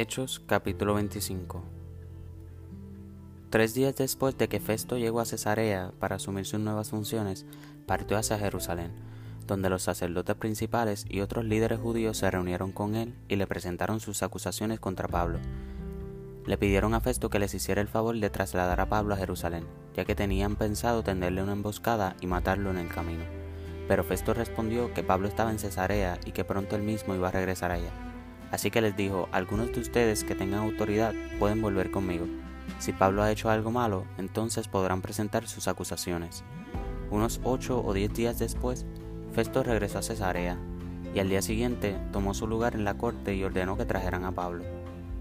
Hechos capítulo 25 Tres días después de que Festo llegó a Cesarea para asumir sus nuevas funciones, partió hacia Jerusalén, donde los sacerdotes principales y otros líderes judíos se reunieron con él y le presentaron sus acusaciones contra Pablo. Le pidieron a Festo que les hiciera el favor de trasladar a Pablo a Jerusalén, ya que tenían pensado tenderle una emboscada y matarlo en el camino. Pero Festo respondió que Pablo estaba en Cesarea y que pronto él mismo iba a regresar allá. Así que les dijo, algunos de ustedes que tengan autoridad pueden volver conmigo. Si Pablo ha hecho algo malo, entonces podrán presentar sus acusaciones. Unos ocho o diez días después, Festo regresó a Cesarea, y al día siguiente tomó su lugar en la corte y ordenó que trajeran a Pablo.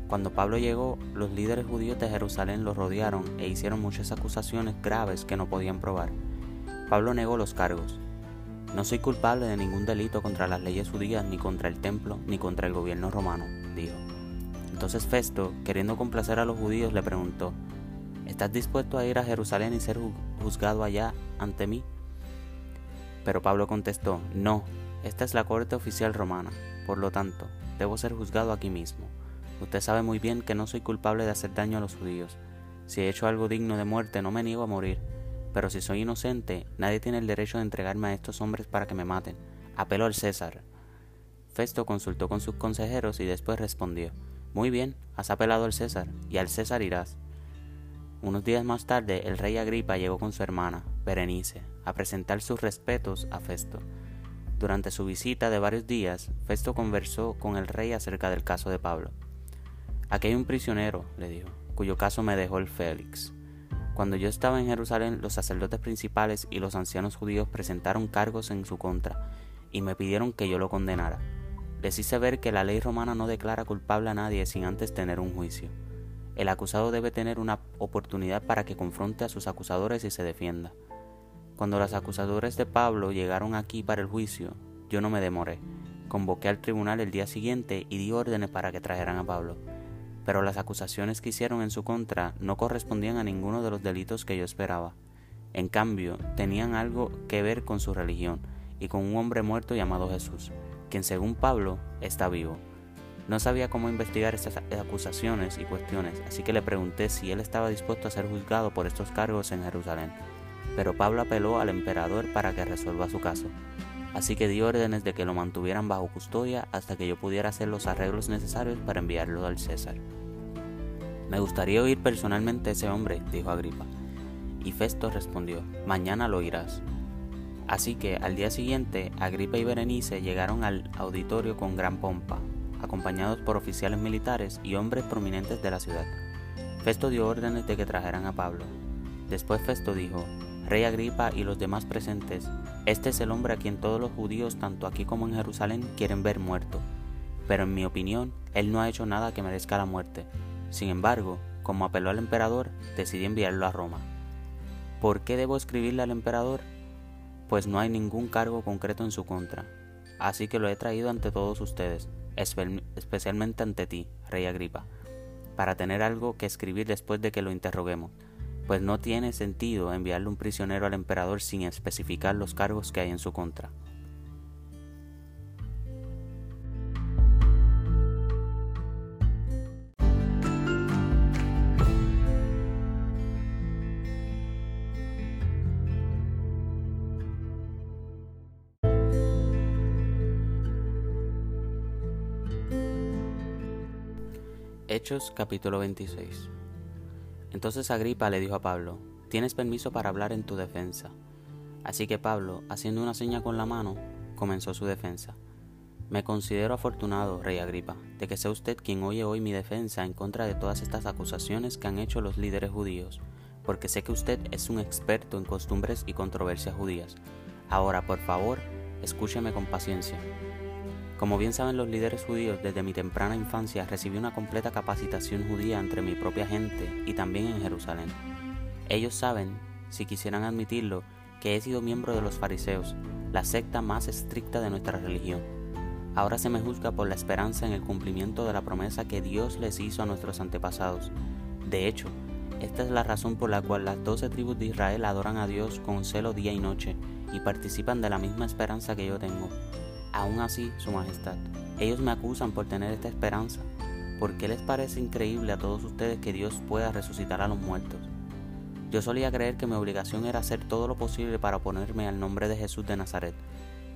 Cuando Pablo llegó, los líderes judíos de Jerusalén lo rodearon e hicieron muchas acusaciones graves que no podían probar. Pablo negó los cargos, no soy culpable de ningún delito contra las leyes judías, ni contra el templo, ni contra el gobierno romano, dijo. Entonces Festo, queriendo complacer a los judíos, le preguntó, ¿Estás dispuesto a ir a Jerusalén y ser juzgado allá ante mí? Pero Pablo contestó, no, esta es la corte oficial romana, por lo tanto, debo ser juzgado aquí mismo. Usted sabe muy bien que no soy culpable de hacer daño a los judíos. Si he hecho algo digno de muerte, no me niego a morir pero si soy inocente, nadie tiene el derecho de entregarme a estos hombres para que me maten. Apelo al César. Festo consultó con sus consejeros y después respondió, Muy bien, has apelado al César, y al César irás. Unos días más tarde, el rey Agripa llegó con su hermana, Berenice, a presentar sus respetos a Festo. Durante su visita de varios días, Festo conversó con el rey acerca del caso de Pablo. Aquí hay un prisionero, le dijo, cuyo caso me dejó el Félix. Cuando yo estaba en Jerusalén, los sacerdotes principales y los ancianos judíos presentaron cargos en su contra y me pidieron que yo lo condenara. Les hice ver que la ley romana no declara culpable a nadie sin antes tener un juicio. El acusado debe tener una oportunidad para que confronte a sus acusadores y se defienda. Cuando los acusadores de Pablo llegaron aquí para el juicio, yo no me demoré. Convoqué al tribunal el día siguiente y di órdenes para que trajeran a Pablo pero las acusaciones que hicieron en su contra no correspondían a ninguno de los delitos que yo esperaba. En cambio, tenían algo que ver con su religión y con un hombre muerto llamado Jesús, quien según Pablo está vivo. No sabía cómo investigar estas acusaciones y cuestiones, así que le pregunté si él estaba dispuesto a ser juzgado por estos cargos en Jerusalén. Pero Pablo apeló al emperador para que resuelva su caso, así que di órdenes de que lo mantuvieran bajo custodia hasta que yo pudiera hacer los arreglos necesarios para enviarlo al César. Me gustaría oír personalmente a ese hombre, dijo Agripa. Y Festo respondió, mañana lo oirás. Así que al día siguiente, Agripa y Berenice llegaron al auditorio con gran pompa, acompañados por oficiales militares y hombres prominentes de la ciudad. Festo dio órdenes de que trajeran a Pablo. Después Festo dijo, Rey Agripa y los demás presentes, este es el hombre a quien todos los judíos, tanto aquí como en Jerusalén, quieren ver muerto. Pero en mi opinión, él no ha hecho nada que merezca la muerte sin embargo, como apeló al emperador, decidí enviarlo a Roma. ¿Por qué debo escribirle al emperador? Pues no hay ningún cargo concreto en su contra. Así que lo he traído ante todos ustedes, especialmente ante ti, rey Agripa, para tener algo que escribir después de que lo interroguemos, pues no tiene sentido enviarle un prisionero al emperador sin especificar los cargos que hay en su contra. Hechos capítulo 26 Entonces Agripa le dijo a Pablo, tienes permiso para hablar en tu defensa. Así que Pablo, haciendo una seña con la mano, comenzó su defensa. Me considero afortunado, rey Agripa, de que sea usted quien oye hoy mi defensa en contra de todas estas acusaciones que han hecho los líderes judíos, porque sé que usted es un experto en costumbres y controversias judías. Ahora, por favor, escúcheme con paciencia. Como bien saben los líderes judíos, desde mi temprana infancia recibí una completa capacitación judía entre mi propia gente y también en Jerusalén. Ellos saben, si quisieran admitirlo, que he sido miembro de los fariseos, la secta más estricta de nuestra religión. Ahora se me juzga por la esperanza en el cumplimiento de la promesa que Dios les hizo a nuestros antepasados. De hecho, esta es la razón por la cual las doce tribus de Israel adoran a Dios con celo día y noche y participan de la misma esperanza que yo tengo. Aún así, Su Majestad, ellos me acusan por tener esta esperanza. ¿por qué les parece increíble a todos ustedes que Dios pueda resucitar a los muertos? Yo solía creer que mi obligación era hacer todo lo posible para oponerme al nombre de Jesús de Nazaret.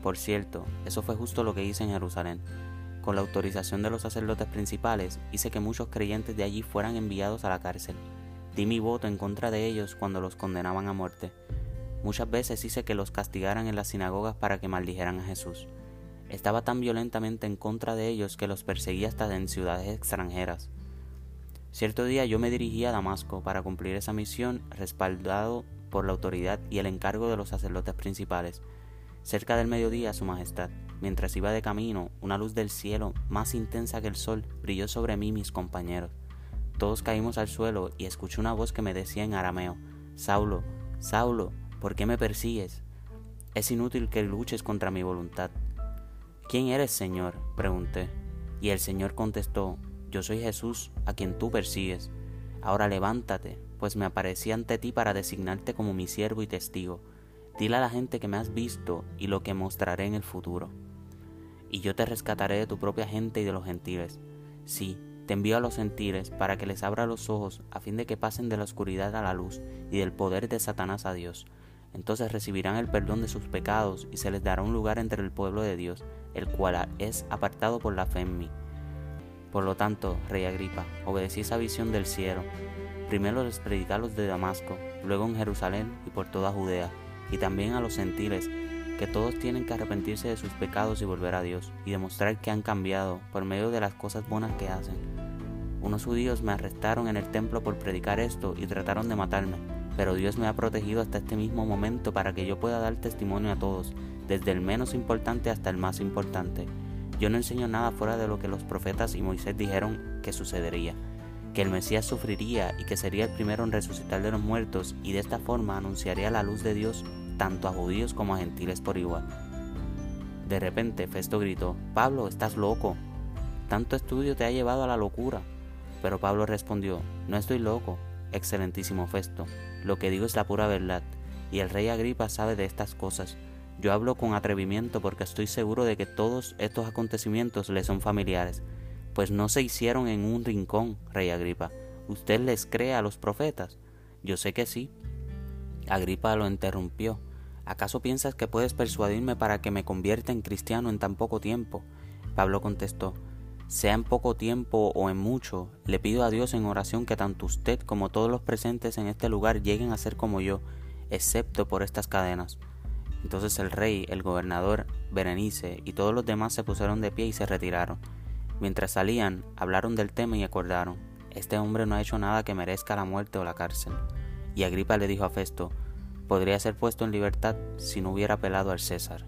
Por cierto, eso fue justo lo que hice en Jerusalén. Con la autorización de los sacerdotes principales, hice que muchos creyentes de allí fueran enviados a la cárcel. Di mi voto en contra de ellos cuando los condenaban a muerte. Muchas veces hice que los castigaran en las sinagogas para que maldijeran a Jesús. Estaba tan violentamente en contra de ellos que los perseguía hasta en ciudades extranjeras. Cierto día yo me dirigí a Damasco para cumplir esa misión respaldado por la autoridad y el encargo de los sacerdotes principales. Cerca del mediodía, Su Majestad, mientras iba de camino, una luz del cielo, más intensa que el sol, brilló sobre mí y mis compañeros. Todos caímos al suelo y escuché una voz que me decía en arameo, Saulo, Saulo, ¿por qué me persigues? Es inútil que luches contra mi voluntad. ¿Quién eres, Señor? pregunté. Y el Señor contestó, yo soy Jesús, a quien tú persigues. Ahora levántate, pues me aparecí ante ti para designarte como mi siervo y testigo. Dile a la gente que me has visto y lo que mostraré en el futuro. Y yo te rescataré de tu propia gente y de los gentiles. Sí, te envío a los gentiles para que les abra los ojos a fin de que pasen de la oscuridad a la luz y del poder de Satanás a Dios. Entonces recibirán el perdón de sus pecados y se les dará un lugar entre el pueblo de Dios, el cual es apartado por la fe en mí. Por lo tanto, rey Agripa, obedecí esa visión del cielo. Primero les predicé a los de Damasco, luego en Jerusalén y por toda Judea, y también a los gentiles, que todos tienen que arrepentirse de sus pecados y volver a Dios, y demostrar que han cambiado por medio de las cosas buenas que hacen. Unos judíos me arrestaron en el templo por predicar esto y trataron de matarme, pero Dios me ha protegido hasta este mismo momento para que yo pueda dar testimonio a todos, desde el menos importante hasta el más importante. Yo no enseño nada fuera de lo que los profetas y Moisés dijeron que sucedería, que el Mesías sufriría y que sería el primero en resucitar de los muertos y de esta forma anunciaría la luz de Dios tanto a judíos como a gentiles por igual. De repente Festo gritó, Pablo, estás loco. Tanto estudio te ha llevado a la locura. Pero Pablo respondió, no estoy loco, excelentísimo Festo, lo que digo es la pura verdad, y el rey Agripa sabe de estas cosas yo hablo con atrevimiento porque estoy seguro de que todos estos acontecimientos le son familiares, pues no se hicieron en un rincón, rey Agripa. ¿Usted les cree a los profetas? Yo sé que sí. Agripa lo interrumpió. ¿Acaso piensas que puedes persuadirme para que me convierta en cristiano en tan poco tiempo? Pablo contestó, sea en poco tiempo o en mucho, le pido a Dios en oración que tanto usted como todos los presentes en este lugar lleguen a ser como yo, excepto por estas cadenas. Entonces el rey, el gobernador, Berenice y todos los demás se pusieron de pie y se retiraron. Mientras salían, hablaron del tema y acordaron, este hombre no ha hecho nada que merezca la muerte o la cárcel. Y Agripa le dijo a Festo, podría ser puesto en libertad si no hubiera apelado al César.